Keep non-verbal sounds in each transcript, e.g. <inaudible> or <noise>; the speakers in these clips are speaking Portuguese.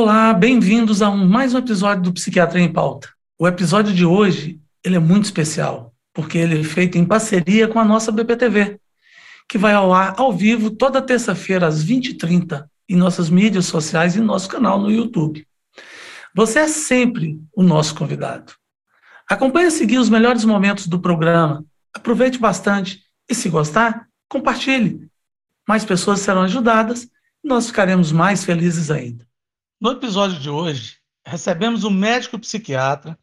Olá, bem-vindos a um, mais um episódio do Psiquiatria em Pauta. O episódio de hoje ele é muito especial, porque ele é feito em parceria com a nossa BPTV, que vai ao ar ao vivo toda terça-feira às 20h30 em nossas mídias sociais e nosso canal no YouTube. Você é sempre o nosso convidado. Acompanhe a seguir os melhores momentos do programa. Aproveite bastante e, se gostar, compartilhe. Mais pessoas serão ajudadas e nós ficaremos mais felizes ainda. No episódio de hoje, recebemos um médico psiquiatra,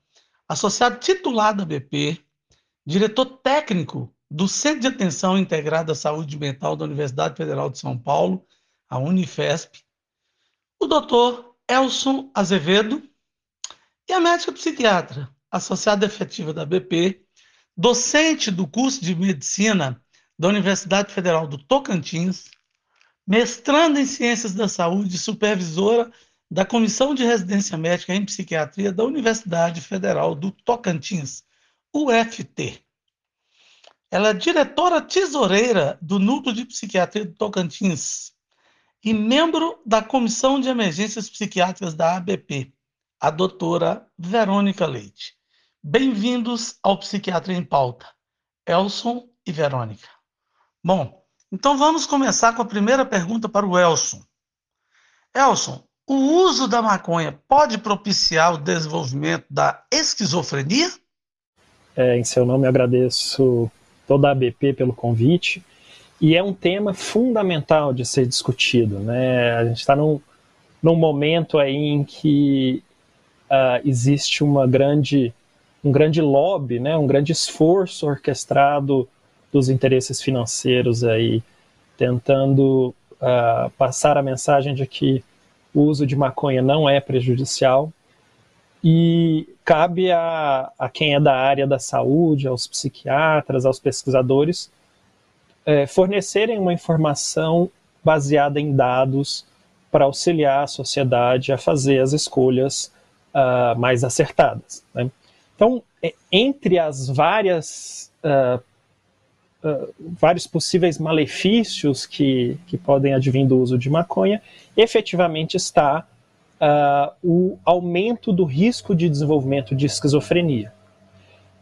associado titular da BP, diretor técnico do Centro de Atenção Integrada à Saúde Mental da Universidade Federal de São Paulo, a Unifesp, o doutor Elson Azevedo, e a médica psiquiatra, associada efetiva da BP, docente do curso de medicina da Universidade Federal do Tocantins, mestranda em ciências da saúde supervisora da Comissão de Residência Médica em Psiquiatria da Universidade Federal do Tocantins, UFT. Ela é diretora tesoureira do Núcleo de Psiquiatria do Tocantins, e membro da Comissão de Emergências Psiquiátricas da ABP, a doutora Verônica Leite. Bem-vindos ao Psiquiatria em Pauta, Elson e Verônica. Bom, então vamos começar com a primeira pergunta para o Elson. Elson, o uso da maconha pode propiciar o desenvolvimento da esquizofrenia? É, em seu nome, agradeço toda a ABP pelo convite e é um tema fundamental de ser discutido. Né? A gente está num, num momento aí em que uh, existe uma grande, um grande lobby, né? um grande esforço orquestrado dos interesses financeiros aí, tentando uh, passar a mensagem de que o uso de maconha não é prejudicial, e cabe a, a, quem é da área da saúde, aos psiquiatras, aos pesquisadores, é, fornecerem uma informação baseada em dados para auxiliar a sociedade a fazer as escolhas uh, mais acertadas. Né? Então, é, entre as várias uh, uh, vários possíveis malefícios que, que podem advir do uso de maconha, efetivamente está o aumento do risco de desenvolvimento de esquizofrenia.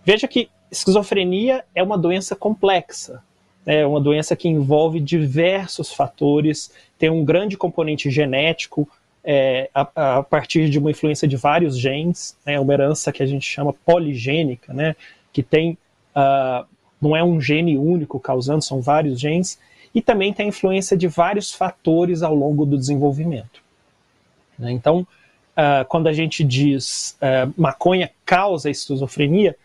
Veja que esquizofrenia é uma doença complexa, é uma doença que envolve diversos fatores, tem um grande componente genético, é, a, a, partir de uma influência de vários genes, né, uma herança que a gente chama poligênica, né, que tem, uh, não é um gene único causando, são vários genes, e também tem a influência de vários fatores ao longo do desenvolvimento. Né, então, uh, quando a gente diz uh, maconha causa esquizofrenia,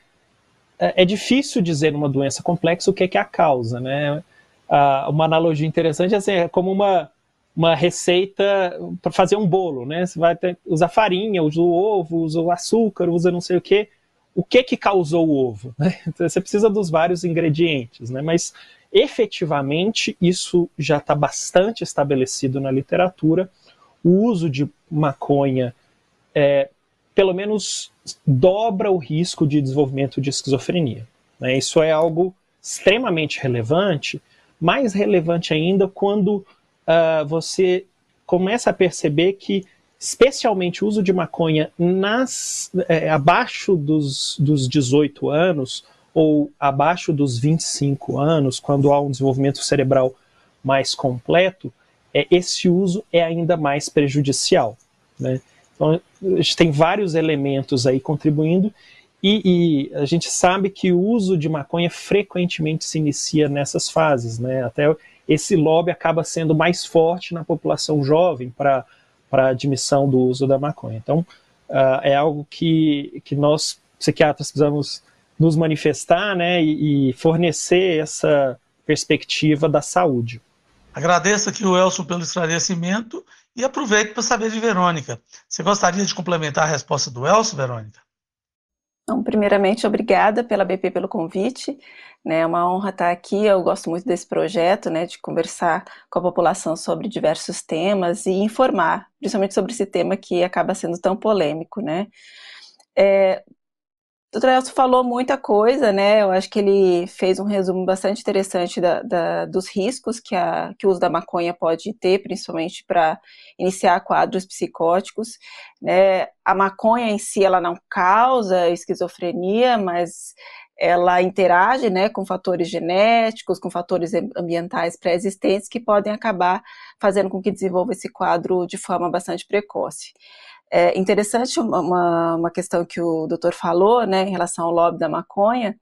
é, é difícil dizer numa doença complexa o que é, que é a causa, né? Ah, uma analogia interessante é, assim, é como uma, uma receita para fazer um bolo, né? Você vai ter, usar farinha, usa o ovo, usa o açúcar, usa não sei o quê. O que que causou o ovo? Né? <laughs> Então, você precisa dos vários ingredientes, né? Mas efetivamente isso já está bastante estabelecido na literatura. O uso de maconha é, pelo menos dobra o risco de desenvolvimento de esquizofrenia. Né? Isso é algo extremamente relevante, mais relevante ainda quando uh, você começa a perceber que, especialmente o uso de maconha nas, é, abaixo dos, dos 18 anos ou abaixo dos 25 anos, quando há um desenvolvimento cerebral mais completo, é, esse uso é ainda mais prejudicial. Né? Então, a gente tem vários elementos aí contribuindo e, e, a gente sabe que o uso de maconha frequentemente se inicia nessas fases, né? Até esse lobby acaba sendo mais forte na população jovem para a admissão do uso da maconha. Então, uh, é algo que, que nós, psiquiatras, precisamos nos manifestar né, e, e fornecer essa perspectiva da saúde. Agradeço aqui o Elson pelo esclarecimento e aproveito para saber de Verônica. Você gostaria de complementar a resposta do Elson, Verônica? Então, primeiramente, obrigada pela BP pelo convite. Né, é uma honra estar aqui. Eu gosto muito desse projeto, né, de conversar com a população sobre diversos temas e informar, principalmente sobre esse tema que acaba sendo tão polêmico, né. É, o. Elcio falou muita coisa, né? Eu acho que ele fez um resumo bastante interessante da, da, dos riscos que, a, que o uso da maconha pode ter, principalmente para iniciar quadros psicóticos. Né? A maconha em si, ela não causa esquizofrenia, mas ela interage né, com fatores genéticos, com fatores ambientais pré-existentes que podem acabar fazendo com que desenvolva esse quadro de forma bastante precoce. É interessante uma, uma questão que o doutor falou, né, em relação ao lobby da maconha,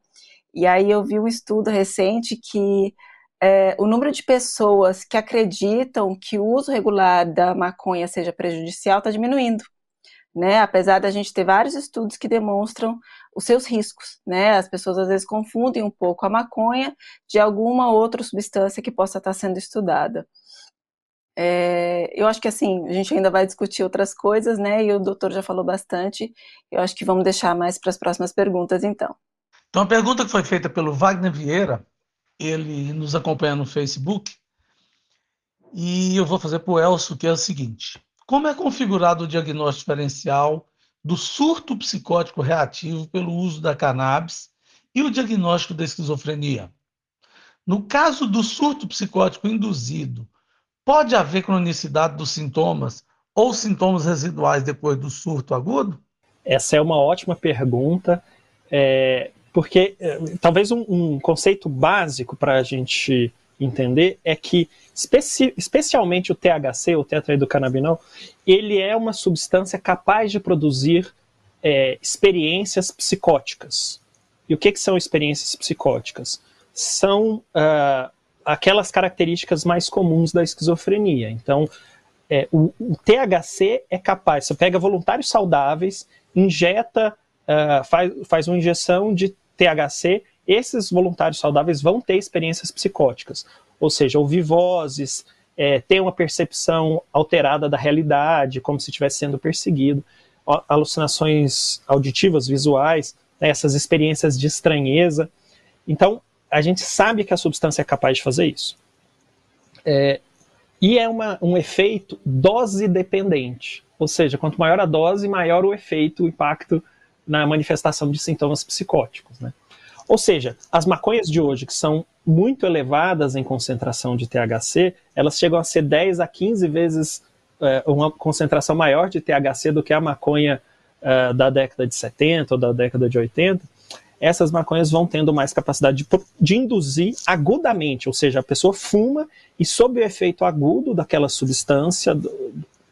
e aí eu vi um estudo recente que é, o número de pessoas que acreditam que o uso regular da maconha seja prejudicial está diminuindo, né? Apesar da gente ter vários estudos que demonstram os seus riscos, né? As pessoas às vezes confundem um pouco a maconha de alguma outra substância que possa estar sendo estudada. É, eu acho que assim, a gente ainda vai discutir outras coisas, né? E o doutor já falou bastante. Eu acho que vamos deixar mais para as próximas perguntas, então. Então, a pergunta que foi feita pelo Wagner Vieira, ele nos acompanha no Facebook, e eu vou fazer para o Elcio, que é o seguinte: como é configurado o diagnóstico diferencial do surto psicótico reativo pelo uso da cannabis e o diagnóstico da esquizofrenia? No caso do surto psicótico induzido Pode haver cronicidade dos sintomas ou sintomas residuais depois do surto agudo? Essa é uma ótima pergunta, é, porque é, talvez um, um, conceito básico para a gente entender é que, especi especialmente o THC, o tetraidrocannabinol, ele é uma substância capaz de produzir é, experiências psicóticas. E o que, que são experiências psicóticas? São uh, aquelas características mais comuns da esquizofrenia. Então, é, o, o, THC é capaz, você pega voluntários saudáveis, injeta, uh, faz, faz uma injeção de THC, esses voluntários saudáveis vão ter experiências psicóticas, ou seja, ouvir vozes, é, ter uma percepção alterada da realidade, como se estivesse sendo perseguido, alucinações auditivas, visuais, né, essas experiências de estranheza. Então, a gente sabe que a substância é capaz de fazer isso. É, e é uma, um efeito dose dependente. Ou seja, quanto maior a dose, maior o efeito, o impacto na manifestação de sintomas psicóticos. Né? Ou seja, as maconhas de hoje, que são muito elevadas em concentração de THC, elas chegam a ser 10 a 15 vezes é, uma concentração maior de THC do que a maconha é, da década de 70 ou da década de 80 essas maconhas vão tendo mais capacidade de, de, induzir agudamente, ou seja, a pessoa fuma e sob o efeito agudo daquela substância,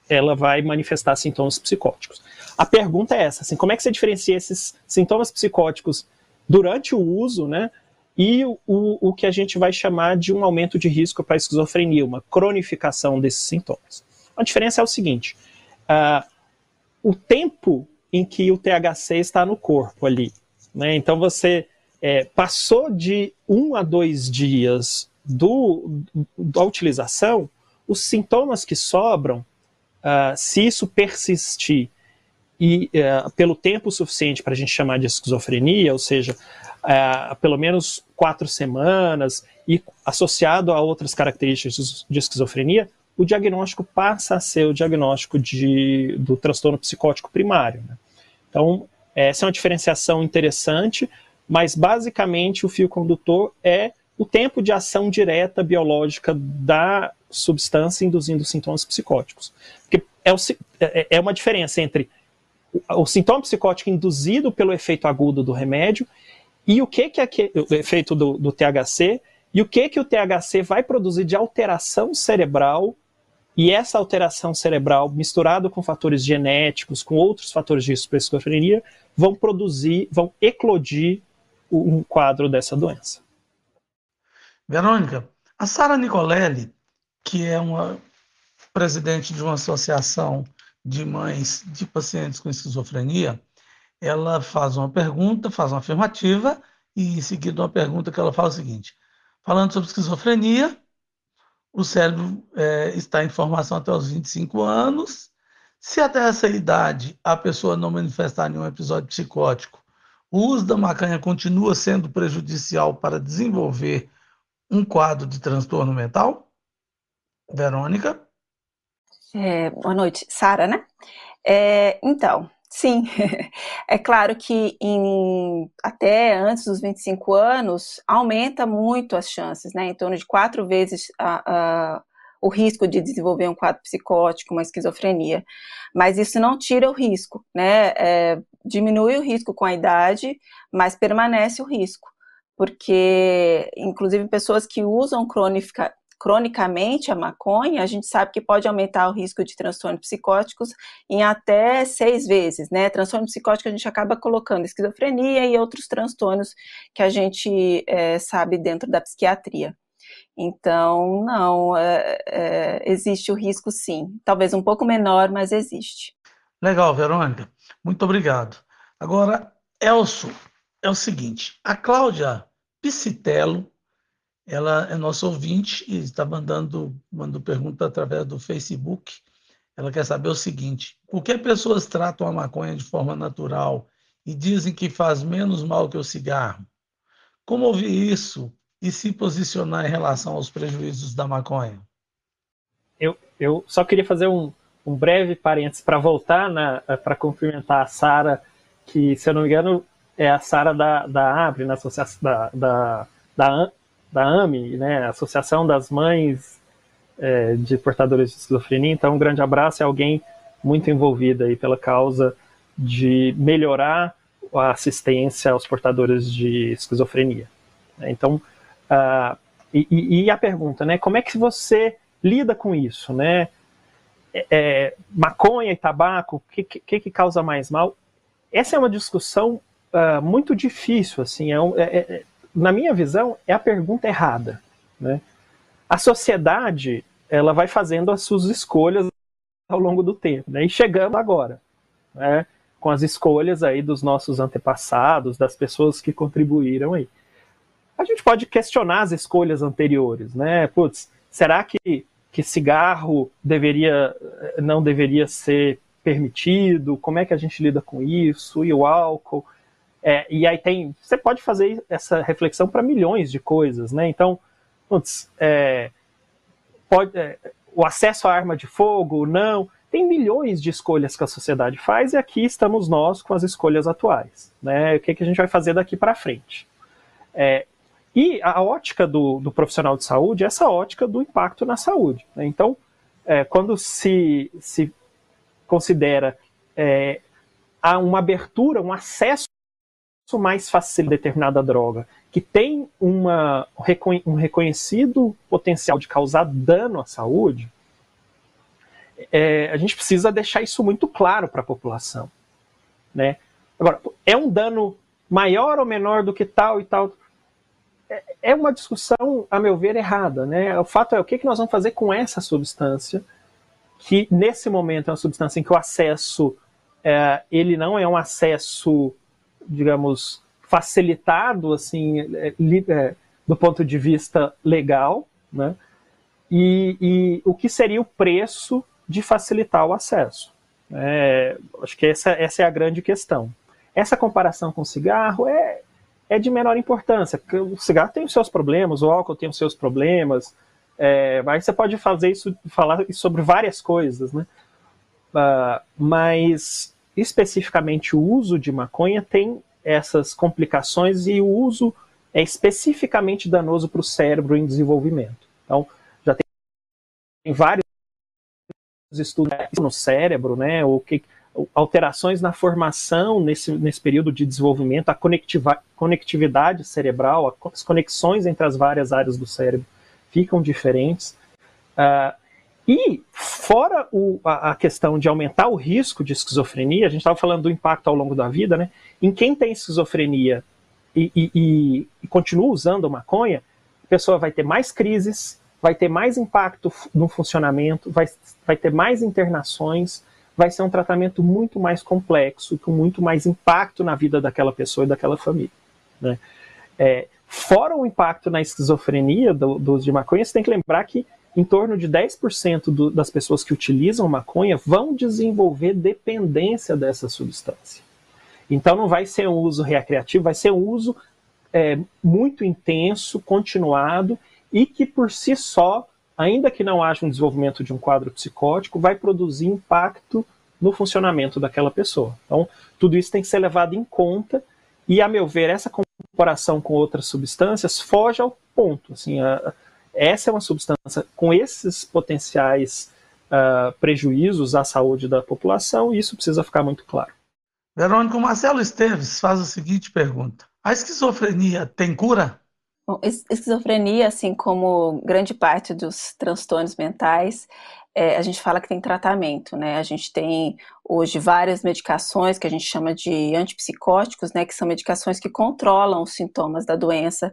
ela vai manifestar sintomas psicóticos. A pergunta é essa, assim, como é que você diferencia esses sintomas psicóticos durante o uso, né, e o, o que a gente vai chamar de um aumento de risco para esquizofrenia, uma cronificação desses sintomas. A diferença é o seguinte, uh, o tempo em que o THC está no corpo ali, né? Então você é, passou de um a dois dias do, da utilização, os sintomas que sobram, uh, se isso persistir e uh, pelo tempo suficiente para a gente chamar de esquizofrenia, ou seja, uh, pelo menos quatro semanas e associado a outras características de esquizofrenia, o diagnóstico passa a ser o diagnóstico de, do transtorno psicótico primário. Né? Então, essa é uma diferenciação interessante, mas basicamente o fio condutor é o tempo de ação direta biológica da substância induzindo sintomas psicóticos. Porque é, o, é, é uma diferença entre o, o, sintoma psicótico induzido pelo efeito agudo do remédio e o que, que é que, o efeito do, do THC e o que, que o THC vai produzir de alteração cerebral e essa alteração cerebral, misturado com fatores genéticos, com outros fatores de esquizofrenia, vão produzir, vão eclodir um quadro dessa doença. Verônica, a Sara Nicolelli, que é uma presidente de uma associação de mães de pacientes com esquizofrenia, ela faz uma pergunta, faz uma afirmativa e em seguida uma pergunta que ela fala o seguinte: falando sobre esquizofrenia, o cérebro é, está em formação até os 25 anos. Se até essa idade a pessoa não manifestar nenhum episódio psicótico, o uso da maconha continua sendo prejudicial para desenvolver um quadro de transtorno mental? Verônica? É, boa noite, Sara, né? É, então, sim, <laughs> é claro que em, até antes dos 25 anos aumenta muito as chances, né? Em torno de quatro vezes a, a, o risco de desenvolver um quadro psicótico, uma esquizofrenia. Mas isso não tira o risco, né? É, diminui o risco com a idade, mas permanece o risco. Porque, inclusive, pessoas que usam crônica, cronicamente a maconha, a gente sabe que pode aumentar o risco de transtornos psicóticos em até seis vezes, né? Transtorno psicótico a gente acaba colocando esquizofrenia e outros transtornos que a gente é, sabe dentro da psiquiatria. Então, não, é, é, existe o risco sim. Talvez um pouco menor, mas existe. Legal, Verônica. Muito obrigado. Agora, Elso, é o seguinte: a Cláudia Piscitello ela é nossa ouvinte e está mandando, mandando pergunta através do Facebook. Ela quer saber o seguinte: por que pessoas tratam a maconha de forma natural e dizem que faz menos mal que o cigarro? Como ouvir isso e se posicionar em relação aos prejuízos da maconha? Eu, eu só queria fazer um, um breve parênteses para voltar para cumprimentar a Sara, que, se eu não me engano, é a Sara da, da Abre, na associação da, da, da da AME, né, Associação das Mães é, de Portadores de Esquizofrenia. Então, um grande abraço é alguém muito envolvida aí pela causa de melhorar a assistência aos portadores de esquizofrenia. Então, uh, e, e, a pergunta, né, como é que você lida com isso, né? É, é maconha e tabaco, o que, que, que, causa mais mal? Essa é uma discussão uh, muito difícil, assim, é, é, é na minha visão, é a pergunta errada. Né? A sociedade ela vai fazendo as suas escolhas ao longo do tempo, né? e chegamos agora, né? com as escolhas aí dos nossos antepassados, das pessoas que contribuíram aí. A gente pode questionar as escolhas anteriores, né? Putz, será que, que cigarro deveria, não deveria ser permitido? Como é que a gente lida com isso? E o álcool? É, e aí tem. Você pode fazer essa reflexão para milhões de coisas, né? Então, putz, é, pode, é, o acesso à arma de fogo, não. Tem milhões de escolhas que a sociedade faz e aqui estamos nós com as escolhas atuais. Né? O que, que a gente vai fazer daqui para frente? É, e a ótica do, do, profissional de saúde é essa ótica do impacto na saúde. Né? Então, é, quando se, se considera é, uma abertura, um acesso mais fácil determinada droga, que tem uma, um reconhecido potencial de causar dano à saúde, é, a gente precisa deixar isso muito claro para a população. Né? Agora, é um dano maior ou menor do que tal e tal? É, é uma discussão, a meu ver, errada. Né? O fato é o que, nós vamos fazer com essa substância, que nesse momento é uma substância em que o acesso é, ele não é um acesso digamos, facilitado, assim, é, é, do ponto de vista legal, né? E, e, o que seria o preço de facilitar o acesso. É, acho que essa, essa é a grande questão. Essa comparação com o cigarro é, é de menor importância, porque o cigarro tem os seus problemas, o álcool tem os seus problemas, é, mas você pode fazer isso, falar sobre várias coisas, né? Uh, mas especificamente o uso de maconha tem essas complicações e o uso é especificamente danoso para o cérebro em desenvolvimento. Então, já tem vários estudos no cérebro, né, o que, alterações na formação nesse, nesse período de desenvolvimento, a conectividade cerebral, as conexões entre as várias áreas do cérebro ficam diferentes. Uh, e, fora o, a, a, questão de aumentar o risco de esquizofrenia, a gente estava falando do impacto ao longo da vida, né? Em quem tem esquizofrenia e, e, e, e continua usando maconha, a pessoa vai ter mais crises, vai ter mais impacto no funcionamento, vai, vai ter mais internações, vai ser um tratamento muito mais complexo, com muito mais impacto na vida daquela pessoa e daquela família. Né? É, fora o impacto na esquizofrenia do, do uso de maconha, você tem que lembrar que em torno de 10% do, das pessoas que utilizam maconha vão desenvolver dependência dessa substância. Então não vai ser um uso recreativo, vai ser um uso é, muito intenso, continuado e que por si só, ainda que não haja um desenvolvimento de um quadro psicótico, vai produzir impacto no funcionamento daquela pessoa. Então, tudo isso tem que ser levado em conta e, a meu ver, essa comparação com outras substâncias foge ao ponto. Assim, a, essa é uma substância com esses potenciais uh, prejuízos à saúde da população e isso precisa ficar muito claro. Verônica, Marcelo Esteves faz a seguinte pergunta: A esquizofrenia tem cura? Bom, esquizofrenia, assim como grande parte dos transtornos mentais, é, a gente fala que tem tratamento, né? A gente tem hoje várias medicações que a gente chama de antipsicóticos, né? Que são medicações que controlam os sintomas da doença.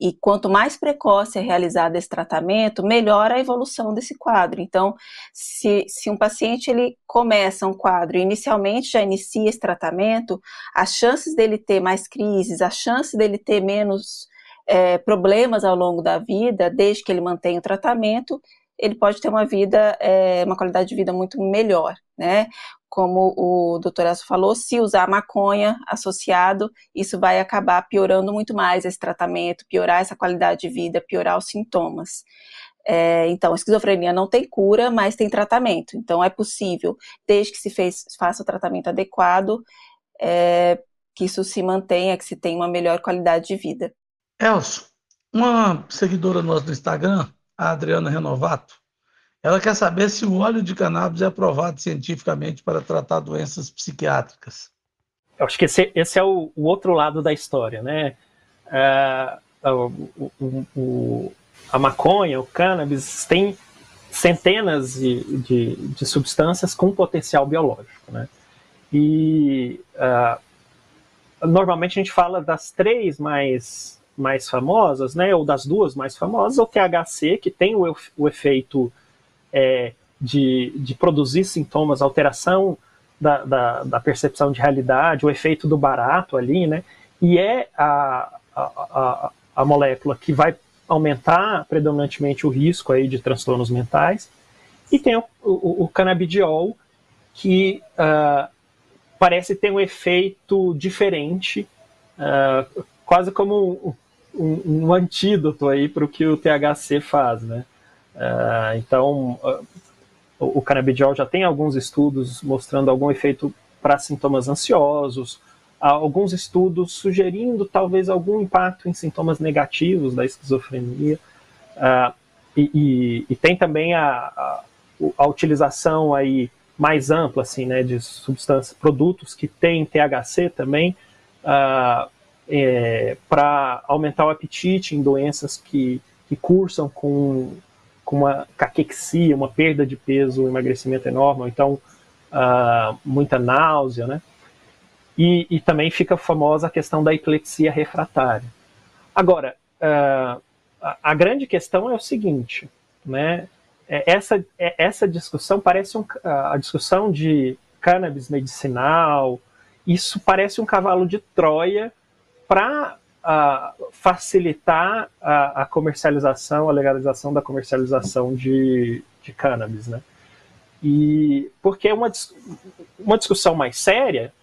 E quanto mais precoce é realizado esse tratamento, melhor a evolução desse quadro. Então, se, se um paciente ele começa um quadro e inicialmente já inicia esse tratamento, as chances dele ter mais crises, a chance dele ter menos é, problemas ao longo da vida, desde que ele mantenha o tratamento, ele pode ter uma vida, é, uma qualidade de vida muito melhor, né? Como o doutor Elcio falou, se usar maconha associado, isso vai acabar piorando muito mais esse tratamento, piorar essa qualidade de vida, piorar os sintomas. É, então, a esquizofrenia não tem cura, mas tem tratamento. Então, é possível, desde que se fez, faça o tratamento adequado, é, que isso se mantenha, que se tenha uma melhor qualidade de vida. Elcio, uma seguidora nossa do Instagram a Adriana Renovato. Ela quer saber se o óleo de cannabis é aprovado cientificamente para tratar doenças psiquiátricas. Eu acho que esse, esse é o, o, outro lado da história, né? É, o, o, a maconha, o cannabis, tem centenas de, de, de substâncias com potencial biológico, né? E uh, normalmente a gente fala das três mais mais famosas, né, ou das duas mais famosas, o THC, que tem o, o efeito é, de, de produzir sintomas, alteração da, da, da, percepção de realidade, o efeito do barato ali, né, e é a, a, a, a molécula que vai aumentar predominantemente o risco aí de transtornos mentais, e tem o, o, o canabidiol, que uh, parece ter um efeito diferente, uh, quase como um, um antídoto aí para o que o THC faz, né? Uh, então, uh, o, o canabidiol já tem alguns estudos mostrando algum efeito para sintomas ansiosos, alguns estudos sugerindo talvez algum impacto em sintomas negativos da esquizofrenia, uh, e, e, e, tem também a, a, a, utilização aí mais ampla assim, né, de substâncias, produtos que têm THC também, uh, é, para aumentar o apetite em doenças que, que cursam com, com uma caquexia, uma perda de peso, um emagrecimento enorme, ou então uh, muita náusea, né? E, e, também fica famosa a questão da epilepsia refratária. Agora, uh, a, a, grande questão é o seguinte, né? É, essa, é, essa discussão parece um, a discussão de cannabis medicinal, isso parece um cavalo de Troia para uh, facilitar a, a, comercialização, a legalização da comercialização de, de cannabis, né? E porque é uma, uma discussão mais séria,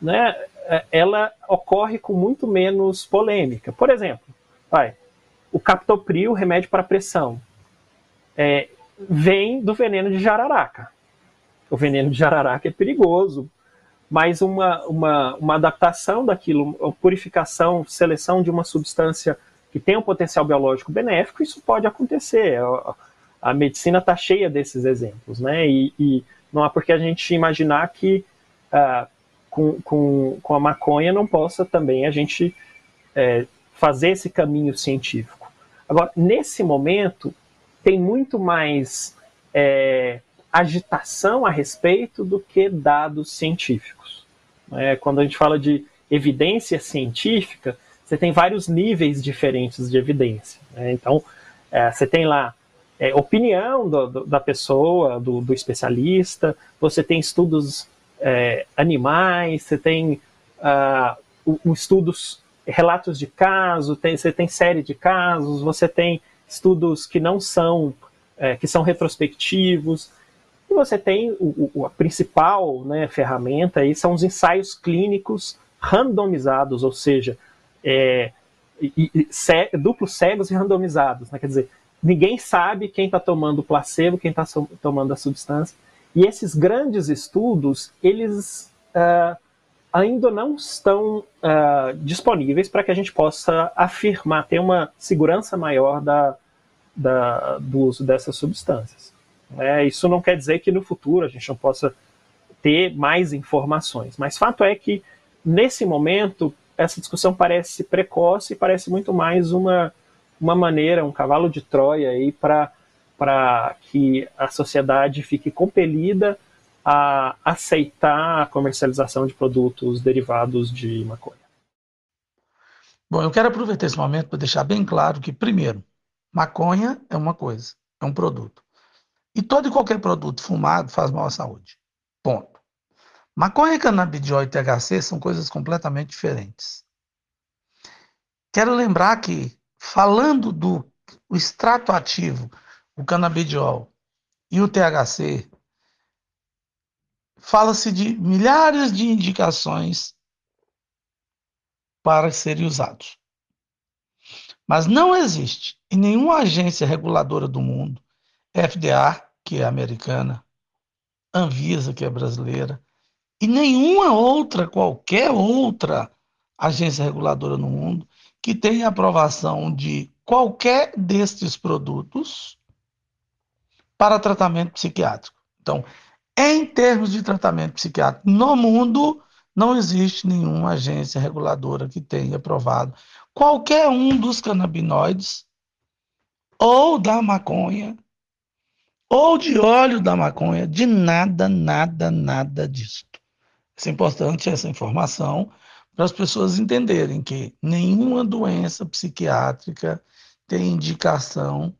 né? É, ela ocorre com muito menos polêmica. Por exemplo, vai, o captopril, remédio para pressão, é, vem do veneno de jararaca. O veneno de jararaca é perigoso, mas uma, uma, uma adaptação daquilo, purificação, seleção de uma substância que tem um potencial biológico benéfico, isso pode acontecer. A, a medicina está cheia desses exemplos, né? E, e, não há por que a gente imaginar que uh, com, com, com a maconha não possa também a gente é, fazer esse caminho científico. Agora, nesse momento, tem muito mais é, agitação a respeito do que dados científicos. É, quando a gente fala de evidência científica, você tem vários níveis diferentes de evidência. Né? Então, é, você tem lá é, opinião do, do, da pessoa, do, do, especialista, você tem estudos é, animais, você tem uh, estudos, relatos de caso, tem, você tem série de casos, você tem estudos que não são é, que são retrospectivos. E você tem o, o, a principal né, ferramenta aí são os ensaios clínicos randomizados, ou seja, é, e, e, ce, duplos cegos e randomizados. Né? Quer dizer, ninguém sabe quem está tomando o placebo, quem está so, tomando a substância. E esses grandes estudos, eles uh, ainda não estão uh, disponíveis para que a gente possa afirmar, ter uma segurança maior da, da, do uso dessas substâncias. É, isso não quer dizer que no futuro a gente não possa ter mais informações, mas fato é que nesse momento essa discussão parece precoce e parece muito mais uma, uma maneira, um cavalo de Troia aí para para que a sociedade fique compelida a aceitar a comercialização de produtos derivados de maconha. Bom, eu quero aproveitar esse momento para deixar bem claro que, primeiro, maconha é uma coisa, é um produto. E todo e qualquer produto fumado faz mal à saúde. Ponto. Maconha, canabidiol e THC são coisas completamente diferentes. Quero lembrar que, falando do extrato ativo o canabidiol e o THC, fala-se de milhares de indicações para serem usados. Mas não existe em nenhuma agência reguladora do mundo, FDA, que é americana, Anvisa, que é brasileira, e nenhuma outra, qualquer outra agência reguladora no mundo, que tenha aprovação de qualquer destes produtos para tratamento psiquiátrico. Então, em termos de tratamento psiquiátrico no mundo, não existe nenhuma agência reguladora que tenha aprovado qualquer um dos canabinoides ou da maconha ou de óleo da maconha, de nada, nada, nada disto. É importante essa informação para as pessoas entenderem que nenhuma doença psiquiátrica tem indicação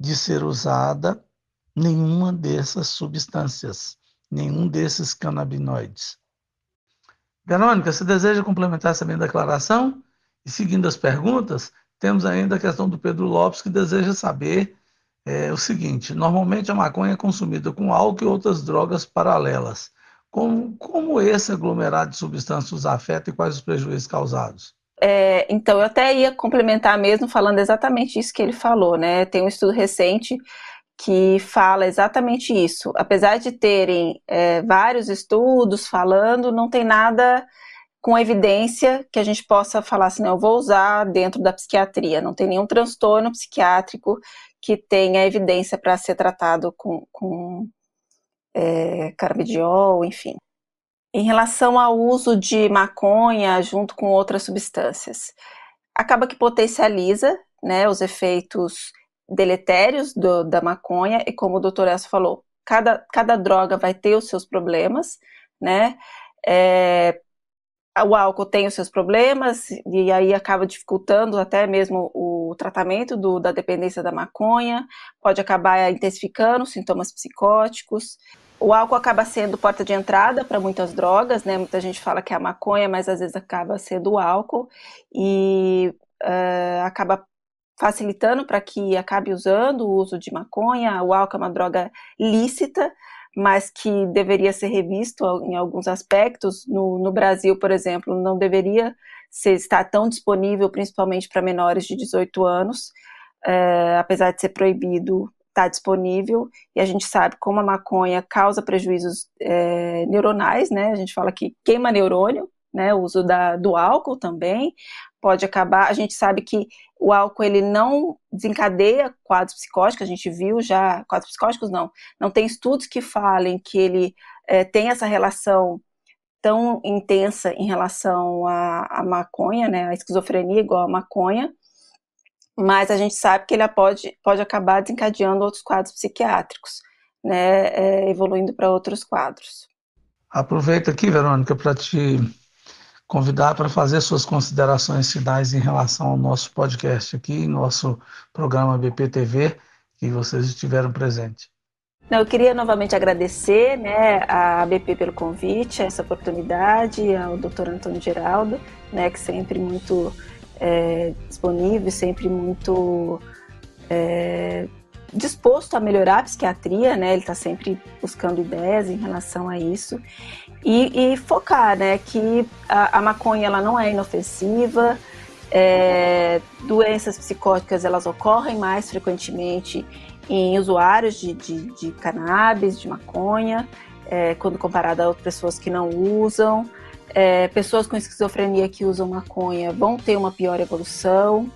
de ser usada nenhuma dessas substâncias, nenhum desses canabinoides. Verônica, você deseja complementar essa minha declaração? E seguindo as perguntas, temos ainda a questão do Pedro Lopes, que deseja saber é, o seguinte: normalmente a maconha é consumida com álcool e outras drogas paralelas. Como, como esse aglomerado de substâncias afeta e quais os prejuízos causados? É, então, eu até ia complementar mesmo falando exatamente isso que ele falou, né? Tem um estudo recente que fala exatamente isso. Apesar de terem é, vários estudos falando, não tem nada com evidência que a gente possa falar assim, eu vou usar dentro da psiquiatria. Não tem nenhum transtorno psiquiátrico que tenha evidência para ser tratado com, com é, carbidiol, enfim. Em relação ao uso de maconha junto com outras substâncias, acaba que potencializa né, os efeitos deletérios do, da maconha, e como o doutor Elcio falou, cada, cada droga vai ter os seus problemas, né? É, o álcool tem os seus problemas e aí acaba dificultando até mesmo o tratamento do, da dependência da maconha, pode acabar intensificando sintomas psicóticos. O álcool acaba sendo porta de entrada para muitas drogas, né? Muita gente fala que é a maconha, mas às vezes acaba sendo o álcool e uh, acaba facilitando para que acabe usando o uso de maconha. O álcool é uma droga lícita, mas que deveria ser revisto em alguns aspectos. No, no Brasil, por exemplo, não deveria ser, estar tão disponível, principalmente para menores de 18 anos, é, apesar de ser proibido está disponível e a gente sabe como a maconha causa prejuízos é, neuronais, né? A gente fala que queima neurônio, né? O uso da, do álcool também pode acabar. A gente sabe que o álcool ele não desencadeia quadros psicóticos, a gente viu já, quadros psicóticos não, não tem estudos que falem que ele é, tem essa relação tão intensa em relação à, à maconha, né, a esquizofrenia igual a maconha, mas a gente sabe que ele pode, pode acabar desencadeando outros quadros psiquiátricos, né, é, evoluindo para outros quadros. Aproveito aqui, Verônica, para te convidar para fazer suas considerações finais em relação ao nosso podcast aqui, nosso programa BPTV, que vocês estiveram presentes. Eu queria novamente agradecer né, a BP pelo convite, essa oportunidade, ao Dr. Antônio Geraldo, né, que sempre muito é, disponível, sempre muito é, disposto a melhorar a psiquiatria, né? Ele está sempre buscando ideias em relação a isso e, e focar, né? Que a, a, maconha ela não é inofensiva, é, doenças psicóticas elas ocorrem mais frequentemente em usuários de, de, de cannabis, de maconha, é, quando comparado a outras pessoas que não usam. É, pessoas com esquizofrenia que usam maconha vão ter uma pior evolução.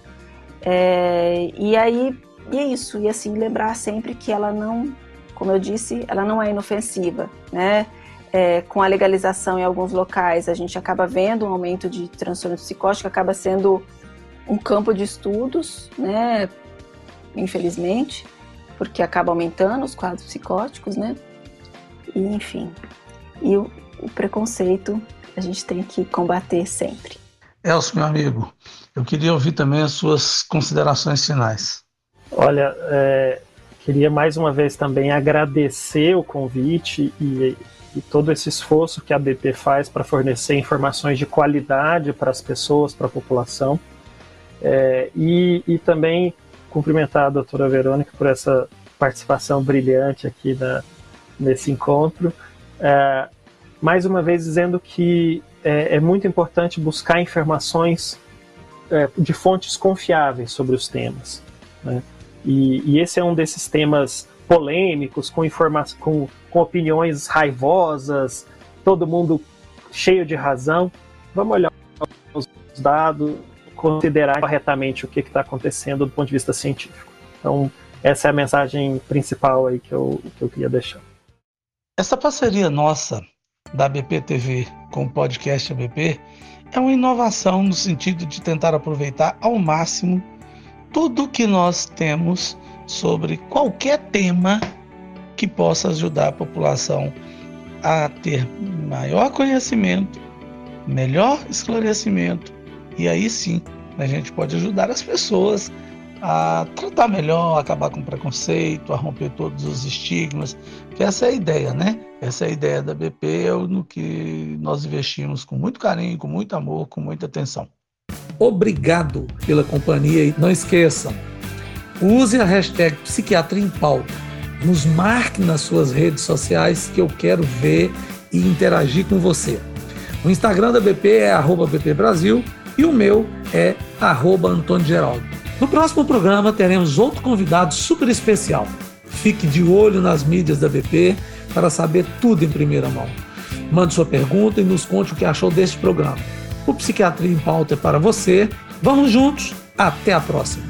É, e aí, e é isso. E assim, lembrar sempre que ela não, como eu disse, ela não é inofensiva, né? É, com a legalização em alguns locais, a gente acaba vendo um aumento de transtorno psicótico, acaba sendo um campo de estudos, né? Infelizmente, porque acaba aumentando os quadros psicóticos, né? E, enfim, e o, o preconceito a gente tem que combater sempre. Elcio, meu amigo, eu queria ouvir também as suas considerações finais. Olha, é, queria mais uma vez também agradecer o convite e, e todo esse esforço que a BP faz para fornecer informações de qualidade para as pessoas, para a população. É, e, e, também cumprimentar a doutora Verônica por essa participação brilhante aqui na, nesse encontro. É, mais uma vez dizendo que é, é muito importante buscar informações é, de fontes confiáveis sobre os temas. Né? E, e, esse é um desses temas polêmicos, com, com, com opiniões raivosas, todo mundo cheio de razão. Vamos olhar os dados, considerar corretamente o que está acontecendo do ponto de vista científico. Então, essa é a mensagem principal aí que eu, que eu queria deixar. Essa parceria nossa da BP TV com o podcast ABP é uma inovação no sentido de tentar aproveitar ao máximo tudo que nós temos sobre qualquer tema que possa ajudar a população a ter maior conhecimento, melhor esclarecimento e aí sim a gente pode ajudar as pessoas a tratar melhor, acabar com preconceito, a romper todos os estigmas, que essa é a ideia, né? Essa é a ideia da BP, é no que nós investimos com muito carinho, com muito amor, com muita atenção. Obrigado pela companhia e não esqueçam, use a hashtag Psiquiatria em Pauta. Nos marque nas suas redes sociais que eu quero ver e interagir com você. O Instagram da BP é BP Brasil e o meu é arroba Antônio Geraldo. No próximo programa teremos outro convidado super especial. Fique de olho nas mídias da BP para saber tudo em primeira mão. Mande sua pergunta e nos conte o que achou deste programa. O Psiquiatria em Pauta é para você. Vamos juntos. Até a próxima.